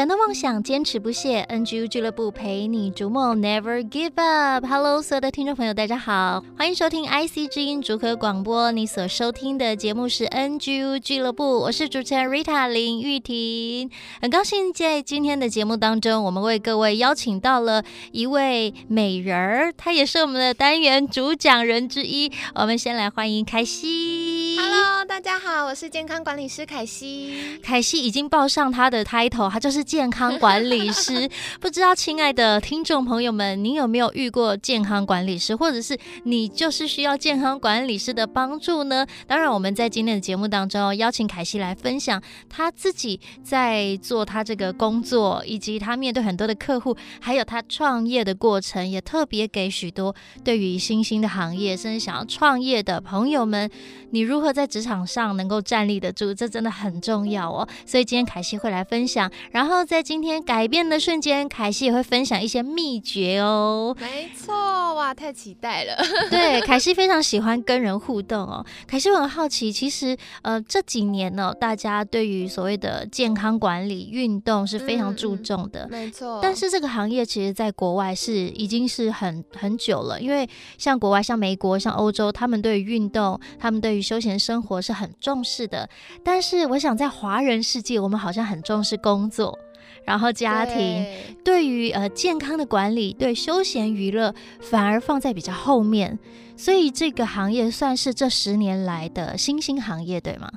转动梦想，坚持不懈。NGU 俱乐部陪你逐梦，Never give up。Hello，所有的听众朋友，大家好，欢迎收听 IC 之音竹科广播。你所收听的节目是 NGU 俱乐部，我是主持人 Rita 林玉婷。很高兴在今天的节目当中，我们为各位邀请到了一位美人儿，她也是我们的单元主讲人之一。我们先来欢迎凯西。Hello，大家好，我是健康管理师凯西。凯西已经报上她的 title，她就是。健康管理师，不知道亲爱的听众朋友们，你有没有遇过健康管理师，或者是你就是需要健康管理师的帮助呢？当然，我们在今天的节目当中邀请凯西来分享他自己在做他这个工作，以及他面对很多的客户，还有他创业的过程，也特别给许多对于新兴的行业，甚至想要创业的朋友们，你如何在职场上能够站立得住，这真的很重要哦。所以今天凯西会来分享，然后。在今天改变的瞬间，凯西也会分享一些秘诀哦。没错，哇，太期待了。对，凯西非常喜欢跟人互动哦。凯西我很好奇，其实呃这几年呢、哦，大家对于所谓的健康管理、运动是非常注重的。嗯、没错。但是这个行业其实在国外是已经是很很久了，因为像国外、像美国、像欧洲，他们对于运动、他们对于休闲生活是很重视的。但是我想在华人世界，我们好像很重视工作。然后家庭对于呃健康的管理，对休闲娱乐反而放在比较后面，所以这个行业算是这十年来的新兴行业，对吗？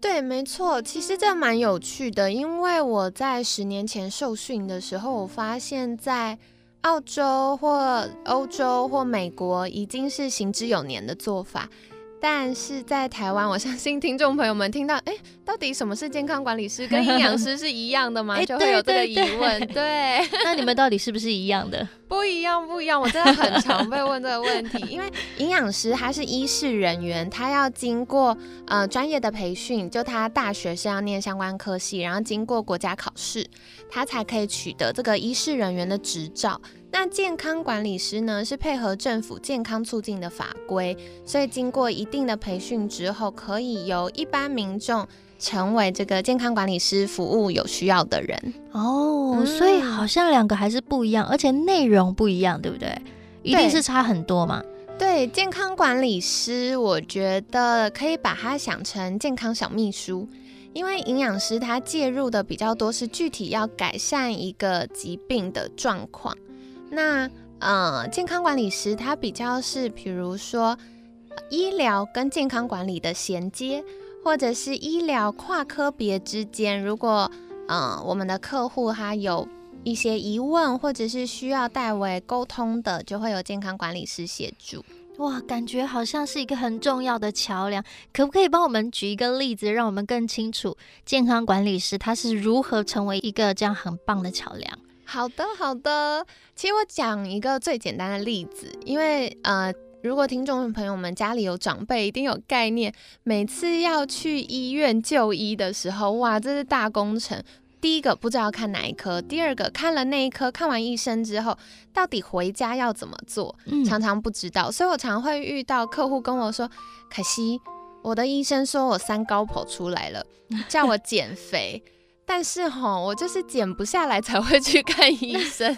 对，没错。其实这蛮有趣的，因为我在十年前受训的时候，我发现，在澳洲或欧洲或美国已经是行之有年的做法。但是在台湾，我相信听众朋友们听到，哎，到底什么是健康管理师？跟 营养师是一样的吗？就会有这个疑问。对，对，那你们到底是不是一样的？不一样，不一样。我真的很常被问这个问题，因为营养师他是医事人员，他要经过呃专业的培训，就他大学是要念相关科系，然后经过国家考试，他才可以取得这个医事人员的执照。那健康管理师呢，是配合政府健康促进的法规，所以经过一定的培训之后，可以由一般民众成为这个健康管理师，服务有需要的人。哦，嗯、所以好像两个还是不一样，而且内容不一样，对不对？一定是差很多嘛。对，健康管理师，我觉得可以把它想成健康小秘书，因为营养师他介入的比较多，是具体要改善一个疾病的状况。那呃，健康管理师他比较是，比如说医疗跟健康管理的衔接，或者是医疗跨科别之间，如果呃我们的客户他有一些疑问，或者是需要代为沟通的，就会有健康管理师协助。哇，感觉好像是一个很重要的桥梁。可不可以帮我们举一个例子，让我们更清楚健康管理师他是如何成为一个这样很棒的桥梁？好的，好的。其实我讲一个最简单的例子，因为呃，如果听众朋友们家里有长辈，一定有概念。每次要去医院就医的时候，哇，这是大工程。第一个不知道要看哪一科，第二个看了那一科，看完医生之后，到底回家要怎么做，常常不知道。嗯、所以我常会遇到客户跟我说：“可惜，我的医生说我三高跑出来了，叫我减肥。”但是吼，我就是减不下来才会去看医生。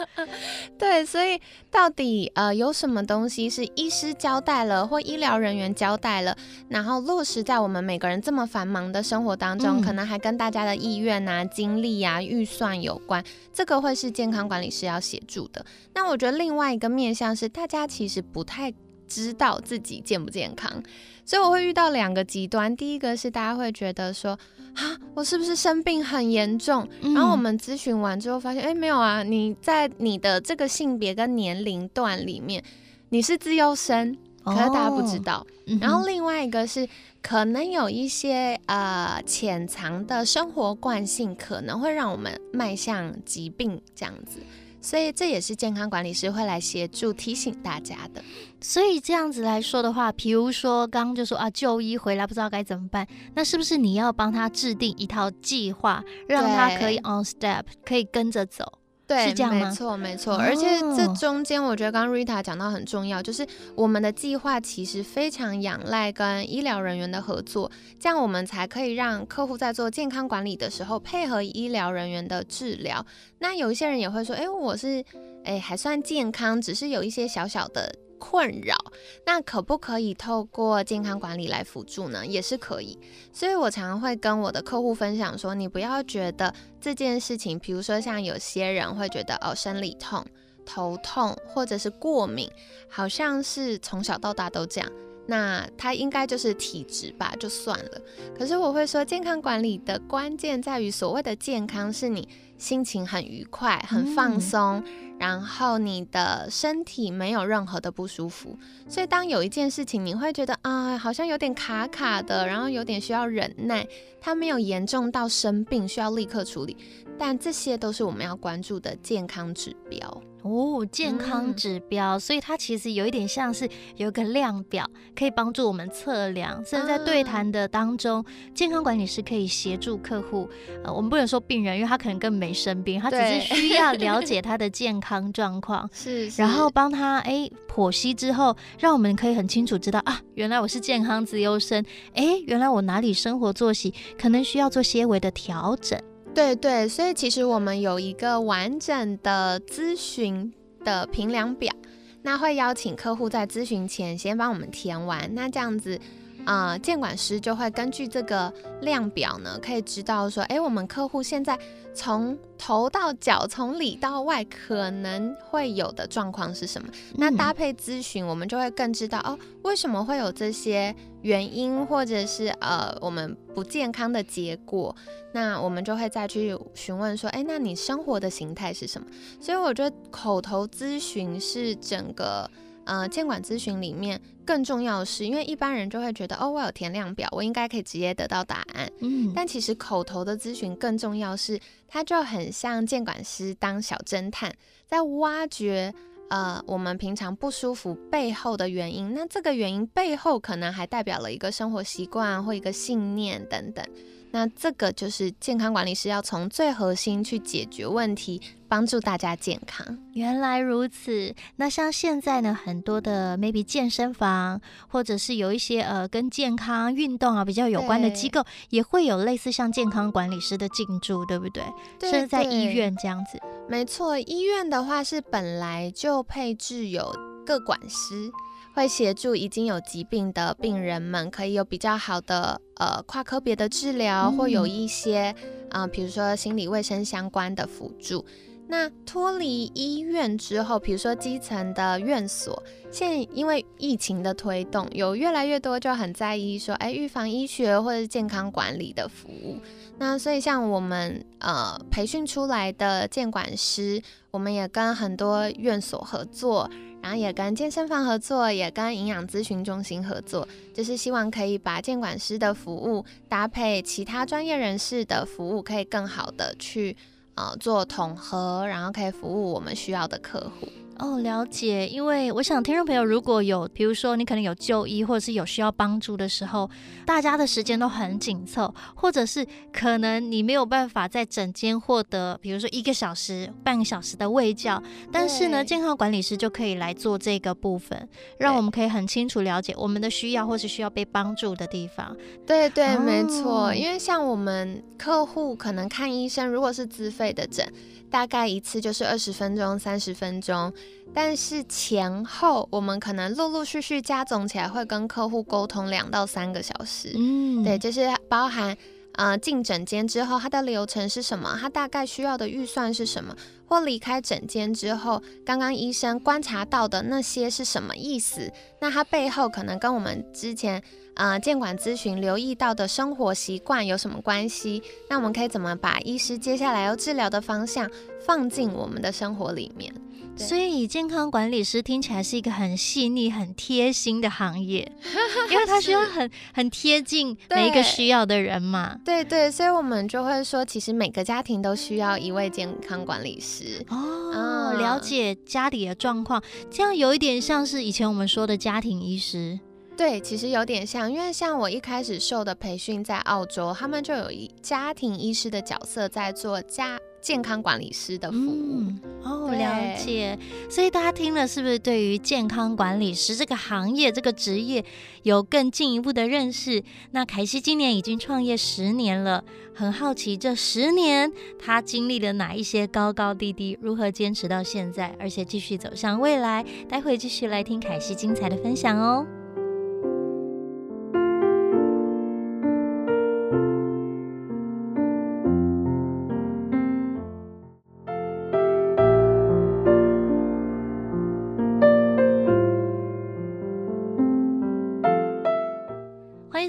对，所以到底呃有什么东西是医师交代了或医疗人员交代了，然后落实在我们每个人这么繁忙的生活当中，嗯、可能还跟大家的意愿啊、精力啊、预算有关，这个会是健康管理师要协助的。那我觉得另外一个面向是，大家其实不太知道自己健不健康。所以我会遇到两个极端，第一个是大家会觉得说，啊，我是不是生病很严重？嗯、然后我们咨询完之后发现，哎，没有啊，你在你的这个性别跟年龄段里面，你是自优生，可是大家不知道。哦嗯、然后另外一个是，可能有一些呃潜藏的生活惯性，可能会让我们迈向疾病这样子。所以这也是健康管理师会来协助提醒大家的。所以这样子来说的话，比如说刚刚就说啊，就医回来不知道该怎么办，那是不是你要帮他制定一套计划，让他可以 on step，可以跟着走？对，是这样吗？没错，没错。而且这中间，我觉得刚刚 Rita 讲到很重要，就是我们的计划其实非常仰赖跟医疗人员的合作，这样我们才可以让客户在做健康管理的时候配合医疗人员的治疗。那有一些人也会说，哎，我是哎还算健康，只是有一些小小的。困扰，那可不可以透过健康管理来辅助呢？也是可以。所以我常常会跟我的客户分享说，你不要觉得这件事情，比如说像有些人会觉得哦，生理痛、头痛或者是过敏，好像是从小到大都这样，那他应该就是体质吧，就算了。可是我会说，健康管理的关键在于所谓的健康，是你心情很愉快、很放松。嗯然后你的身体没有任何的不舒服，所以当有一件事情你会觉得啊，好像有点卡卡的，然后有点需要忍耐，它没有严重到生病需要立刻处理，但这些都是我们要关注的健康指标。哦，健康指标，嗯、所以它其实有一点像是有一个量表，可以帮助我们测量。甚至在对谈的当中，嗯、健康管理师可以协助客户。呃，我们不能说病人，因为他可能根本没生病，他只是需要了解 他的健康状况，是，然后帮他哎剖析之后，让我们可以很清楚知道啊，原来我是健康自优生，哎，原来我哪里生活作息可能需要做些微的调整。对对，所以其实我们有一个完整的咨询的评量表，那会邀请客户在咨询前先帮我们填完，那这样子，呃，监管师就会根据这个量表呢，可以知道说，哎，我们客户现在。从头到脚，从里到外，可能会有的状况是什么？那搭配咨询，我们就会更知道哦，为什么会有这些原因，或者是呃，我们不健康的结果。那我们就会再去询问说，哎，那你生活的形态是什么？所以我觉得口头咨询是整个。呃，监管咨询里面更重要的是，因为一般人就会觉得，哦，我有填量表，我应该可以直接得到答案。嗯，但其实口头的咨询更重要是，它就很像监管师当小侦探，在挖掘呃我们平常不舒服背后的原因。那这个原因背后可能还代表了一个生活习惯或一个信念等等。那这个就是健康管理师要从最核心去解决问题，帮助大家健康。原来如此。那像现在呢，很多的 maybe 健身房，或者是有一些呃跟健康运动啊比较有关的机构，也会有类似像健康管理师的进驻，对不对？对，甚至在医院这样子。没错，医院的话是本来就配置有各管师。会协助已经有疾病的病人们，可以有比较好的呃跨科别的治疗，或有一些啊、呃，比如说心理卫生相关的辅助。那脱离医院之后，比如说基层的院所，现因为疫情的推动，有越来越多就很在意说，哎，预防医学或者是健康管理的服务。那所以像我们呃培训出来的健管师，我们也跟很多院所合作。然后也跟健身房合作，也跟营养咨询中心合作，就是希望可以把健管师的服务搭配其他专业人士的服务，可以更好的去呃做统合，然后可以服务我们需要的客户。哦，了解。因为我想听众朋友如果有，比如说你可能有就医，或者是有需要帮助的时候，大家的时间都很紧凑，或者是可能你没有办法在诊间获得，比如说一个小时、半个小时的卫教，但是呢，健康管理师就可以来做这个部分，让我们可以很清楚了解我们的需要，或是需要被帮助的地方。对对，哦、没错。因为像我们客户可能看医生，如果是自费的诊。大概一次就是二十分钟、三十分钟，但是前后我们可能陆陆续续加总起来，会跟客户沟通两到三个小时。嗯，对，就是包含呃进诊间之后，它的流程是什么？它大概需要的预算是什么？或离开诊间之后，刚刚医生观察到的那些是什么意思？那它背后可能跟我们之前呃健管咨询留意到的生活习惯有什么关系？那我们可以怎么把医师接下来要治疗的方向放进我们的生活里面？所以，健康管理师听起来是一个很细腻、很贴心的行业，因为他需要很很贴近每一个需要的人嘛。对对，所以我们就会说，其实每个家庭都需要一位健康管理师哦，嗯、了解家里的状况，这样有一点像是以前我们说的家庭医师。对，其实有点像，因为像我一开始受的培训在澳洲，他们就有一家庭医师的角色在做家。健康管理师的服务、嗯、哦，了解。所以大家听了是不是对于健康管理师这个行业、这个职业有更进一步的认识？那凯西今年已经创业十年了，很好奇这十年他经历了哪一些高高低低，如何坚持到现在，而且继续走向未来？待会继续来听凯西精彩的分享哦。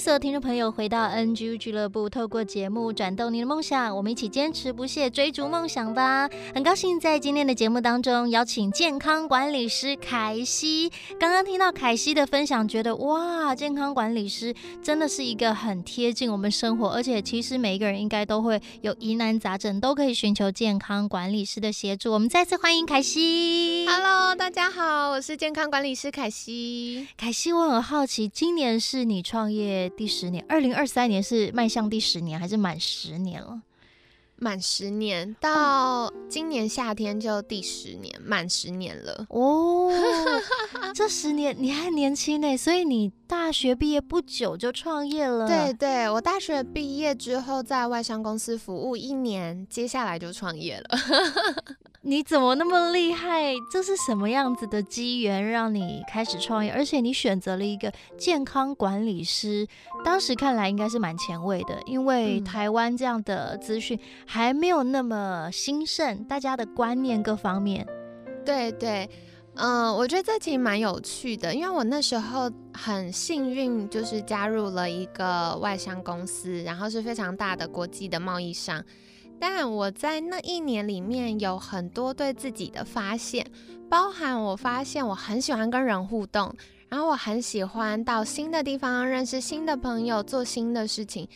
所有听众朋友，回到 NGU 俱乐部，透过节目转动您的梦想，我们一起坚持不懈追逐梦想吧！很高兴在今天的节目当中邀请健康管理师凯西。刚刚听到凯西的分享，觉得哇，健康管理师真的是一个很贴近我们生活，而且其实每一个人应该都会有疑难杂症，都可以寻求健康管理师的协助。我们再次欢迎凯西。Hello，大家好，我是健康管理师凯西。凯西，我很好奇，今年是你创业第十年，二零二三年是迈向第十年还是满十年了？满十年，到今年夏天就第十年，满十年了哦。这十年你还年轻呢，所以你大学毕业不久就创业了。对对，我大学毕业之后在外商公司服务一年，接下来就创业了。你怎么那么厉害？这是什么样子的机缘让你开始创业？而且你选择了一个健康管理师，当时看来应该是蛮前卫的，因为台湾这样的资讯还没有那么兴盛，大家的观念各方面。对对，嗯、我觉得这其实蛮有趣的，因为我那时候很幸运，就是加入了一个外商公司，然后是非常大的国际的贸易商。但我在那一年里面有很多对自己的发现，包含我发现我很喜欢跟人互动，然后我很喜欢到新的地方认识新的朋友，做新的事情。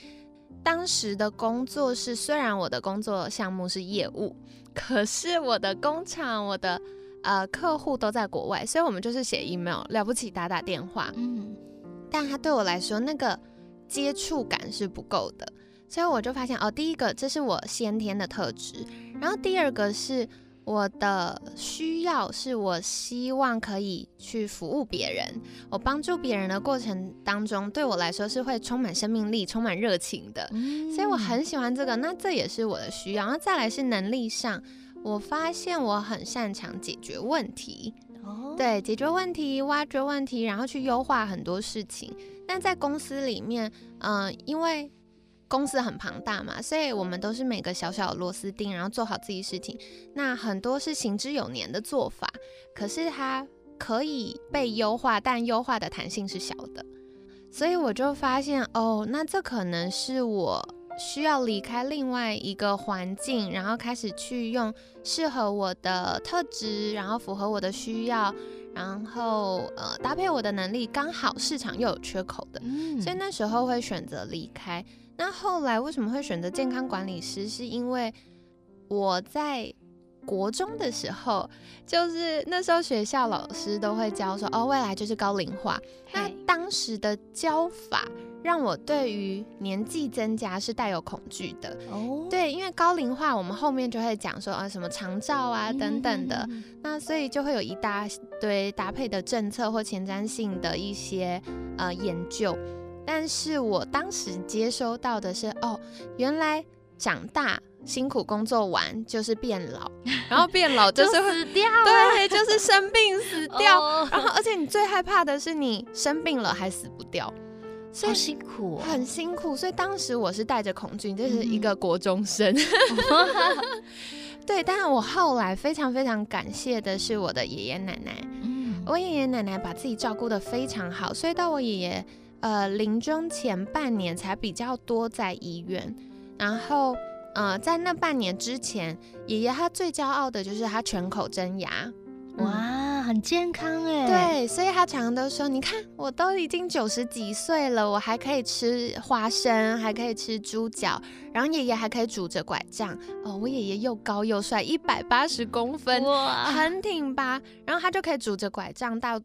当时的工作是，虽然我的工作项目是业务，可是我的工厂、我的呃客户都在国外，所以我们就是写 email，了不起打打电话。嗯，但他对我来说那个接触感是不够的。所以我就发现哦，第一个这是我先天的特质，然后第二个是我的需要，是我希望可以去服务别人，我帮助别人的过程当中，对我来说是会充满生命力、充满热情的，所以我很喜欢这个。那这也是我的需要。然后再来是能力上，我发现我很擅长解决问题，对，解决问题、挖掘问题，然后去优化很多事情。那在公司里面，嗯、呃，因为公司很庞大嘛，所以我们都是每个小小的螺丝钉，然后做好自己事情。那很多是行之有年的做法，可是它可以被优化，但优化的弹性是小的。所以我就发现，哦，那这可能是我需要离开另外一个环境，然后开始去用适合我的特质，然后符合我的需要，然后呃搭配我的能力，刚好市场又有缺口的，嗯，所以那时候会选择离开。那后来为什么会选择健康管理师？是因为我在国中的时候，就是那时候学校老师都会教说，哦，未来就是高龄化。那当时的教法让我对于年纪增加是带有恐惧的。哦，对，因为高龄化，我们后面就会讲说，啊，什么长照啊等等的。那所以就会有一大堆搭配的政策或前瞻性的一些呃研究。但是我当时接收到的是，哦，原来长大辛苦工作完就是变老，然后变老就是会死掉，对，就是生病死 掉，然后而且你最害怕的是你生病了还死不掉，所以好辛苦、哦，很辛苦。所以当时我是带着恐惧，就是一个国中生。嗯、对，但是我后来非常非常感谢的是我的爷爷奶奶。嗯，我爷爷奶奶把自己照顾的非常好，所以到我爷爷呃临终前半年才比较多在医院。然后呃，在那半年之前，爷爷他最骄傲的就是他全口真牙。哇，很健康哎！对，所以他常常都说：“你看，我都已经九十几岁了，我还可以吃花生，还可以吃猪脚，然后爷爷还可以拄着拐杖。哦，我爷爷又高又帅，一百八十公分，哇，很挺拔。然后他就可以拄着拐杖到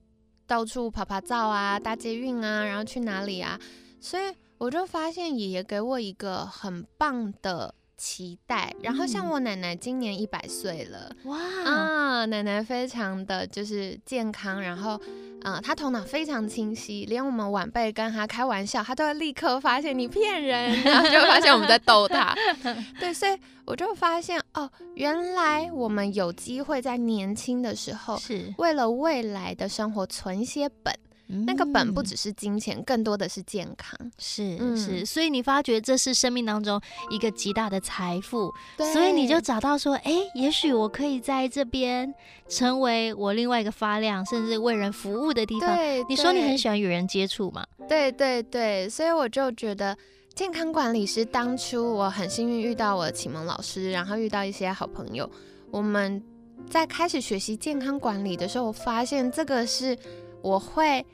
到处爬爬照啊，搭捷运啊，然后去哪里啊？所以我就发现爷爷给我一个很棒的。”期待，然后像我奶奶今年一百岁了，哇啊，奶奶非常的就是健康，然后，呃，她头脑非常清晰，连我们晚辈跟她开玩笑，她都会立刻发现你骗人，然后就发现我们在逗她。对，所以我就发现哦，原来我们有机会在年轻的时候，是为了未来的生活存一些本。那个本不只是金钱，更多的是健康。是、嗯、是，所以你发觉这是生命当中一个极大的财富，所以你就找到说，哎，也许我可以在这边成为我另外一个发亮，甚至为人服务的地方。对，你说你很喜欢与人接触嘛？对对对，所以我就觉得健康管理师当初我很幸运遇到我的启蒙老师，然后遇到一些好朋友，我们在开始学习健康管理的时候，我发现这个是我会。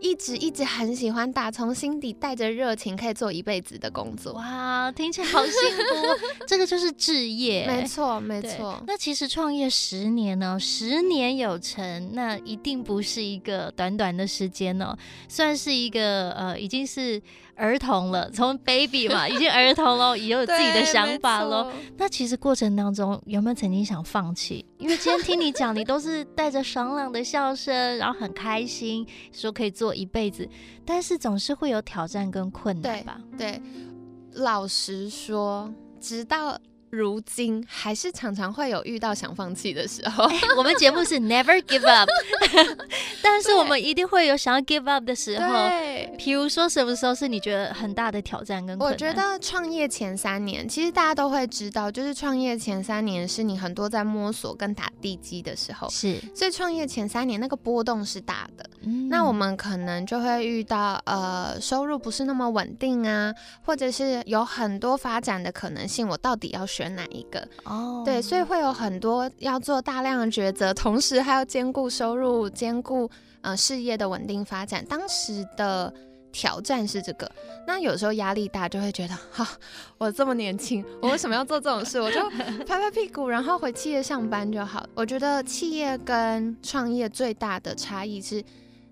一直一直很喜欢，打从心底带着热情，可以做一辈子的工作。哇，听起来好幸福！这个就是置业，没错没错。那其实创业十年呢，十年有成，那一定不是一个短短的时间哦，算是一个呃，已经是。儿童了，从 baby 嘛，已经儿童了，也 有自己的想法了。那其实过程当中有没有曾经想放弃？因为今天听你讲，你都是带着爽朗的笑声，然后很开心，说可以做一辈子，但是总是会有挑战跟困难吧？对，对，老实说，直到。如今还是常常会有遇到想放弃的时候。欸、我们节目是 Never Give Up，但是我们一定会有想要 Give Up 的时候。对，比如说什么时候是你觉得很大的挑战跟？我觉得创业前三年，其实大家都会知道，就是创业前三年是你很多在摸索跟打地基的时候。是，所以创业前三年那个波动是大的。嗯，那我们可能就会遇到呃收入不是那么稳定啊，或者是有很多发展的可能性，我到底要选哪一个？哦，oh. 对，所以会有很多要做大量的抉择，同时还要兼顾收入、兼顾呃事业的稳定发展。当时的挑战是这个，那有时候压力大，就会觉得哈，我这么年轻，我为什么要做这种事？我就 拍拍屁股，然后回企业上班就好。我觉得企业跟创业最大的差异是。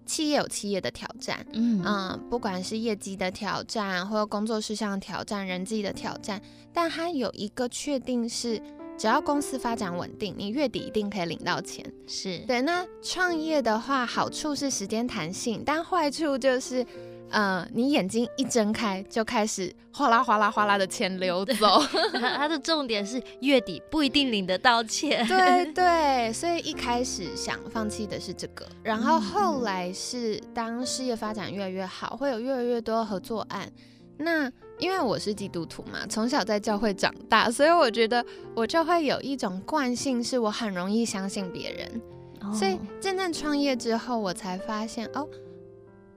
企业有企业的挑战，嗯嗯，不管是业绩的挑战，或者工作事项的挑战，人际的挑战，但它有一个确定是，只要公司发展稳定，你月底一定可以领到钱。是对。那创业的话，好处是时间弹性，但坏处就是。嗯，你眼睛一睁开就开始哗啦哗啦哗啦的钱流走。它的重点是月底不一定领得到钱。对对，所以一开始想放弃的是这个，然后后来是当事业发展越来越好，会有越来越多合作案。那因为我是基督徒嘛，从小在教会长大，所以我觉得我就会有一种惯性，是我很容易相信别人。哦、所以真正创业之后，我才发现哦。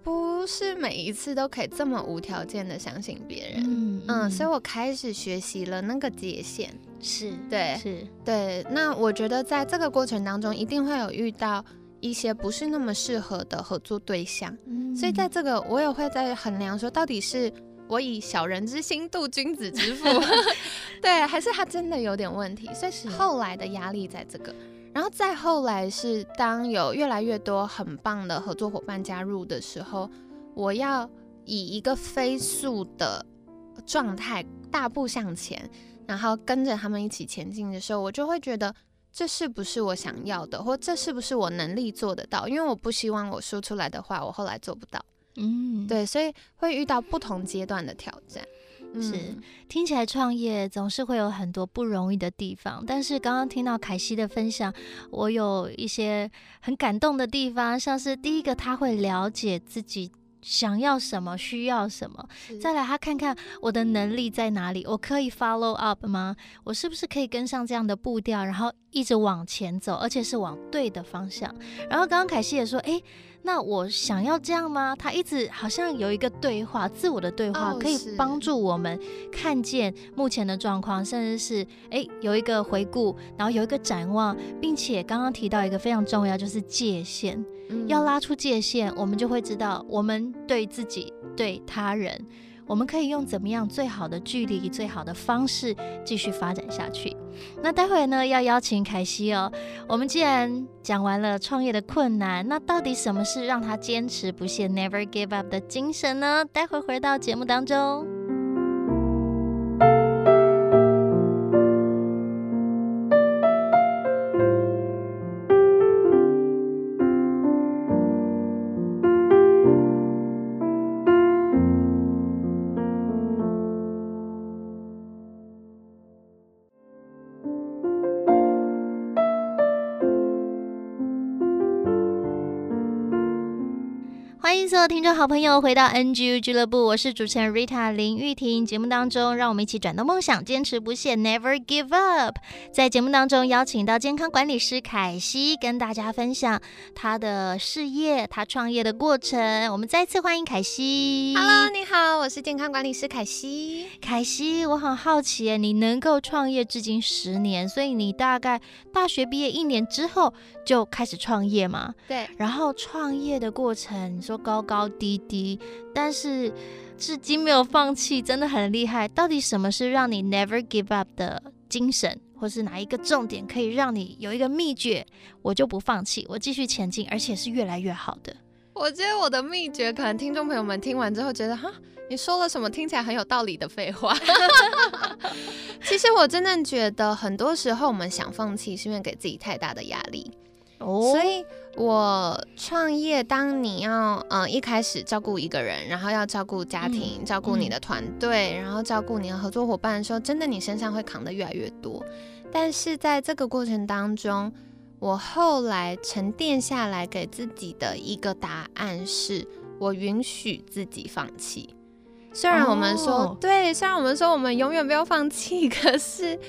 不是每一次都可以这么无条件的相信别人，嗯，嗯，所以我开始学习了那个界限，是对，是对。那我觉得在这个过程当中，一定会有遇到一些不是那么适合的合作对象，嗯，所以在这个我也会在衡量说，到底是我以小人之心度君子之腹 对，还是他真的有点问题？所以后来的压力在这个。然后再后来是当有越来越多很棒的合作伙伴加入的时候，我要以一个飞速的状态大步向前，然后跟着他们一起前进的时候，我就会觉得这是不是我想要的，或这是不是我能力做得到？因为我不希望我说出来的话，我后来做不到。嗯，对，所以会遇到不同阶段的挑战。是，听起来创业总是会有很多不容易的地方，但是刚刚听到凯西的分享，我有一些很感动的地方，像是第一个，他会了解自己想要什么，需要什么，再来他看看我的能力在哪里，我可以 follow up 吗？我是不是可以跟上这样的步调，然后一直往前走，而且是往对的方向？然后刚刚凯西也说，诶。那我想要这样吗？他一直好像有一个对话，自我的对话，可以帮助我们看见目前的状况，甚至是诶有一个回顾，然后有一个展望，并且刚刚提到一个非常重要，就是界限，嗯，要拉出界限，我们就会知道我们对自己、对他人。我们可以用怎么样最好的距离、最好的方式继续发展下去？那待会呢，要邀请凯西哦。我们既然讲完了创业的困难，那到底什么是让他坚持不懈 （Never Give Up） 的精神呢？待会回到节目当中。所有听众好朋友，回到 NGU 俱乐部，我是主持人 Rita 林玉婷。节目当中，让我们一起转动梦想，坚持不懈，Never Give Up。在节目当中，邀请到健康管理师凯西，跟大家分享他的事业、他创业的过程。我们再次欢迎凯西。Hello，你好，我是健康管理师凯西。凯西，我很好奇，你能够创业至今十年，所以你大概大学毕业一年之后就开始创业吗？对。然后创业的过程，你说高。高高低低，但是至今没有放弃，真的很厉害。到底什么是让你 never give up 的精神，或是哪一个重点可以让你有一个秘诀？我就不放弃，我继续前进，而且是越来越好的。我觉得我的秘诀，可能听众朋友们听完之后觉得，哈，你说了什么听起来很有道理的废话。其实我真正觉得，很多时候我们想放弃，是因为给自己太大的压力。哦，所以。我创业，当你要嗯一开始照顾一个人，然后要照顾家庭，嗯、照顾你的团队，嗯、然后照顾你的合作伙伴的时候，真的你身上会扛得越来越多。但是在这个过程当中，我后来沉淀下来给自己的一个答案是，我允许自己放弃。虽然我们说、哦、对，虽然我们说我们永远不要放弃，可是。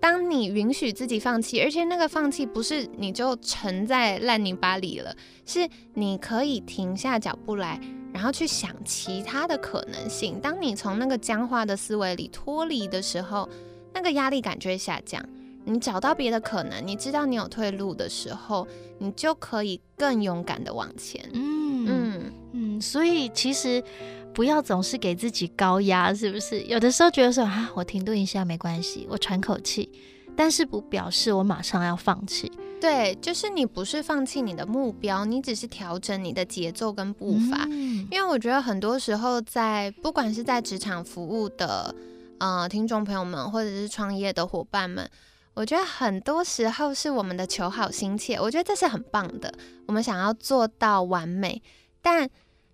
当你允许自己放弃，而且那个放弃不是你就沉在烂泥巴里了，是你可以停下脚步来，然后去想其他的可能性。当你从那个僵化的思维里脱离的时候，那个压力感就会下降。你找到别的可能，你知道你有退路的时候，你就可以更勇敢的往前。嗯嗯嗯，所以其实。不要总是给自己高压，是不是？有的时候觉得说啊，我停顿一下没关系，我喘口气，但是不表示我马上要放弃。对，就是你不是放弃你的目标，你只是调整你的节奏跟步伐。嗯。因为我觉得很多时候在不管是在职场服务的呃听众朋友们，或者是创业的伙伴们，我觉得很多时候是我们的求好心切，我觉得这是很棒的，我们想要做到完美，但。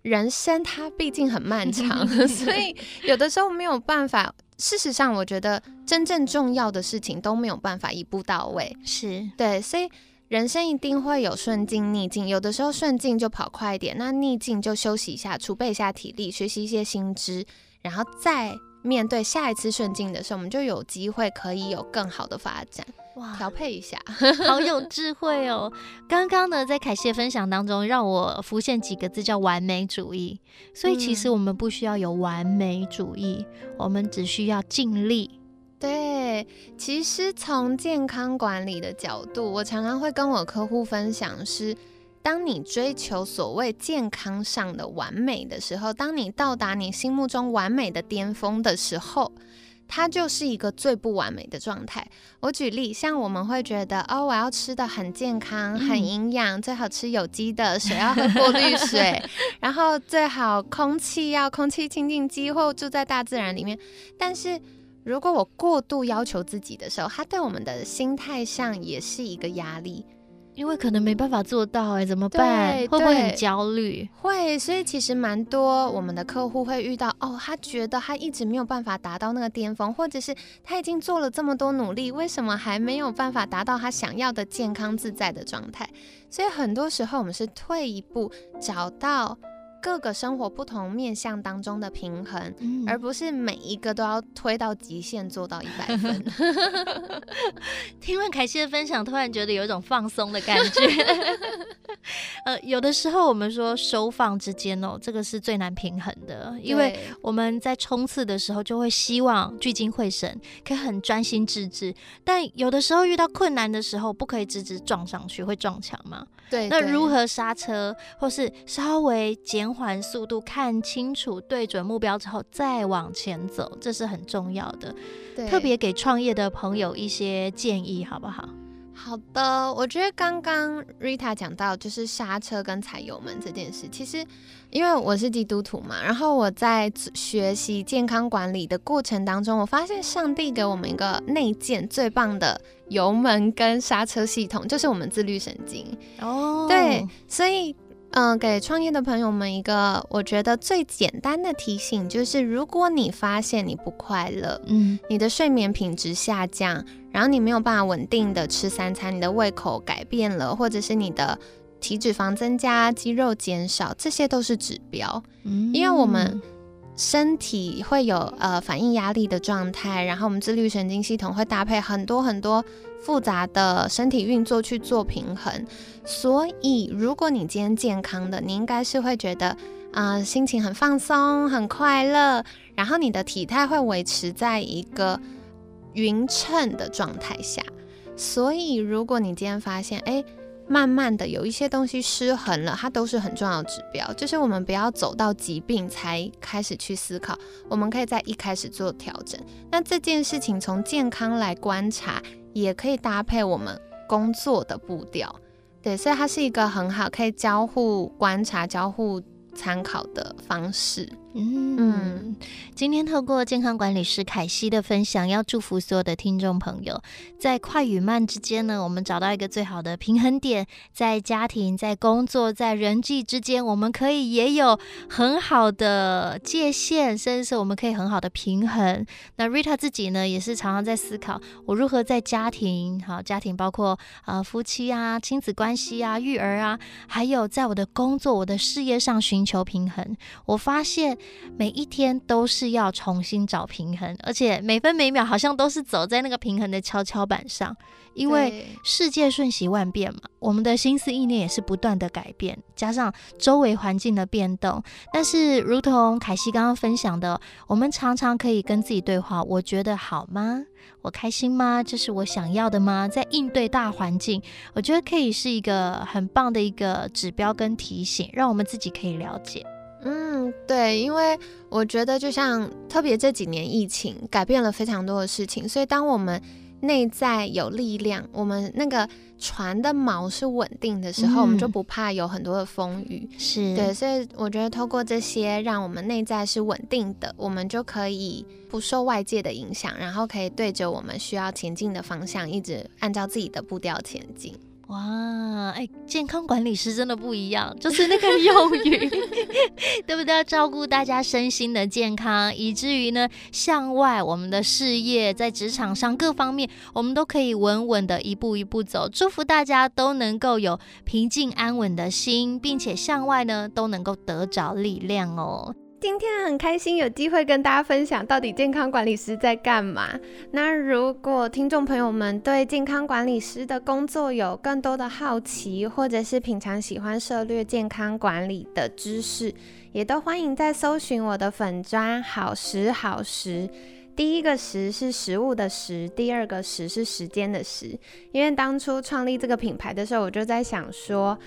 人生它毕竟很漫长，所以有的时候没有办法。事实上，我觉得真正重要的事情都没有办法一步到位。是对，所以人生一定会有顺境逆境。有的时候顺境就跑快一点，那逆境就休息一下，储备一下体力，学习一些新知，然后再面对下一次顺境的时候，我们就有机会可以有更好的发展。哇，调配一下，好有 智慧哦！刚刚呢，在凯西的分享当中，让我浮现几个字，叫完美主义。所以其实我们不需要有完美主义，嗯、我们只需要尽力。对，其实从健康管理的角度，我常常会跟我客户分享是：当你追求所谓健康上的完美的时候，当你到达你心目中完美的巅峰的时候。它就是一个最不完美的状态。我举例，像我们会觉得，哦，我要吃的很健康、很营养，嗯、最好吃有机的，水要喝过滤水，然后最好空气要空气清净机或住在大自然里面。但是如果我过度要求自己的时候，它对我们的心态上也是一个压力。因为可能没办法做到哎，怎么办？会不会很焦虑？会，所以其实蛮多我们的客户会遇到哦，他觉得他一直没有办法达到那个巅峰，或者是他已经做了这么多努力，为什么还没有办法达到他想要的健康自在的状态？所以很多时候我们是退一步，找到各个生活不同面向当中的平衡，嗯、而不是每一个都要推到极限做到一百分。听完凯西的分享，突然觉得有一种放松的感觉。呃，有的时候我们说收放之间哦，这个是最难平衡的，因为我们在冲刺的时候就会希望聚精会神，可以很专心致志，但有的时候遇到困难的时候，不可以直直撞上去，会撞墙吗？对，那如何刹车，或是稍微减缓速度，看清楚，对准目标之后再往前走，这是很重要的。对，特别给创业的朋友一些建议，好不好？好的，我觉得刚刚 Rita 讲到就是刹车跟踩油门这件事，其实因为我是基督徒嘛，然后我在学习健康管理的过程当中，我发现上帝给我们一个内建最棒的油门跟刹车系统，就是我们自律神经。哦，对，所以。嗯、呃，给创业的朋友们一个我觉得最简单的提醒，就是如果你发现你不快乐，嗯，你的睡眠品质下降，然后你没有办法稳定的吃三餐，你的胃口改变了，或者是你的体脂肪增加、肌肉减少，这些都是指标。嗯，因为我们身体会有呃反应压力的状态，然后我们自律神经系统会搭配很多很多。复杂的身体运作去做平衡，所以如果你今天健康的，你应该是会觉得啊、呃、心情很放松、很快乐，然后你的体态会维持在一个匀称的状态下。所以如果你今天发现，哎，慢慢的有一些东西失衡了，它都是很重要的指标。就是我们不要走到疾病才开始去思考，我们可以在一开始做调整。那这件事情从健康来观察。也可以搭配我们工作的步调，对，所以它是一个很好可以交互观察、交互参考的方式。嗯，今天透过健康管理师凯西的分享，要祝福所有的听众朋友，在快与慢之间呢，我们找到一个最好的平衡点，在家庭、在工作、在人际之间，我们可以也有很好的界限，甚至是我们可以很好的平衡。那 Rita 自己呢，也是常常在思考，我如何在家庭，好，家庭包括啊、夫妻啊、亲子关系啊、育儿啊，还有在我的工作、我的事业上寻求平衡。我发现。每一天都是要重新找平衡，而且每分每秒好像都是走在那个平衡的跷跷板上，因为世界瞬息万变嘛，我们的心思意念也是不断的改变，加上周围环境的变动。但是，如同凯西刚刚分享的，我们常常可以跟自己对话：我觉得好吗？我开心吗？这是我想要的吗？在应对大环境，我觉得可以是一个很棒的一个指标跟提醒，让我们自己可以了解。嗯，对，因为我觉得就像特别这几年疫情改变了非常多的事情，所以当我们内在有力量，我们那个船的锚是稳定的时候，嗯、我们就不怕有很多的风雨。是对，所以我觉得透过这些，让我们内在是稳定的，我们就可以不受外界的影响，然后可以对着我们需要前进的方向，一直按照自己的步调前进。哇，哎，健康管理师真的不一样，就是那个用语，对不对？要照顾大家身心的健康，以至于呢，向外我们的事业在职场上各方面，我们都可以稳稳的一步一步走。祝福大家都能够有平静安稳的心，并且向外呢都能够得着力量哦。今天很开心有机会跟大家分享到底健康管理师在干嘛。那如果听众朋友们对健康管理师的工作有更多的好奇，或者是平常喜欢涉猎健康管理的知识，也都欢迎在搜寻我的粉砖好食好时。第一个食是食物的食，第二个时是时间的时。因为当初创立这个品牌的时候，我就在想说。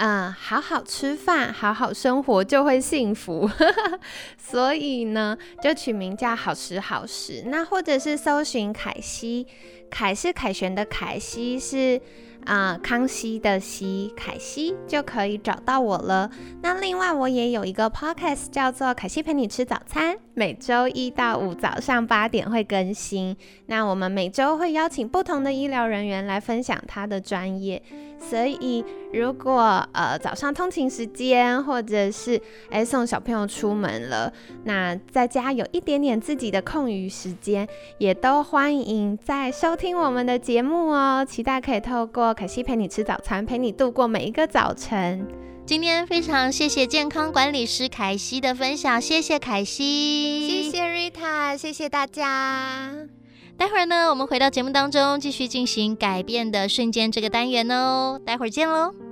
嗯，好好吃饭，好好生活就会幸福，所以呢，就取名叫好食好时。那或者是搜寻凯西，凯是凯旋的凯，西是啊、康熙的熙，凯西就可以找到我了。那另外我也有一个 podcast 叫做凯西陪你吃早餐，每周一到五早上八点会更新。那我们每周会邀请不同的医疗人员来分享他的专业。所以，如果呃早上通勤时间，或者是哎送小朋友出门了，那在家有一点点自己的空余时间，也都欢迎在收听我们的节目哦。期待可以透过凯西陪你吃早餐，陪你度过每一个早晨。今天非常谢谢健康管理师凯西的分享，谢谢凯西，谢谢 Rita，谢谢大家。待会儿呢，我们回到节目当中，继续进行改变的瞬间这个单元哦。待会儿见喽。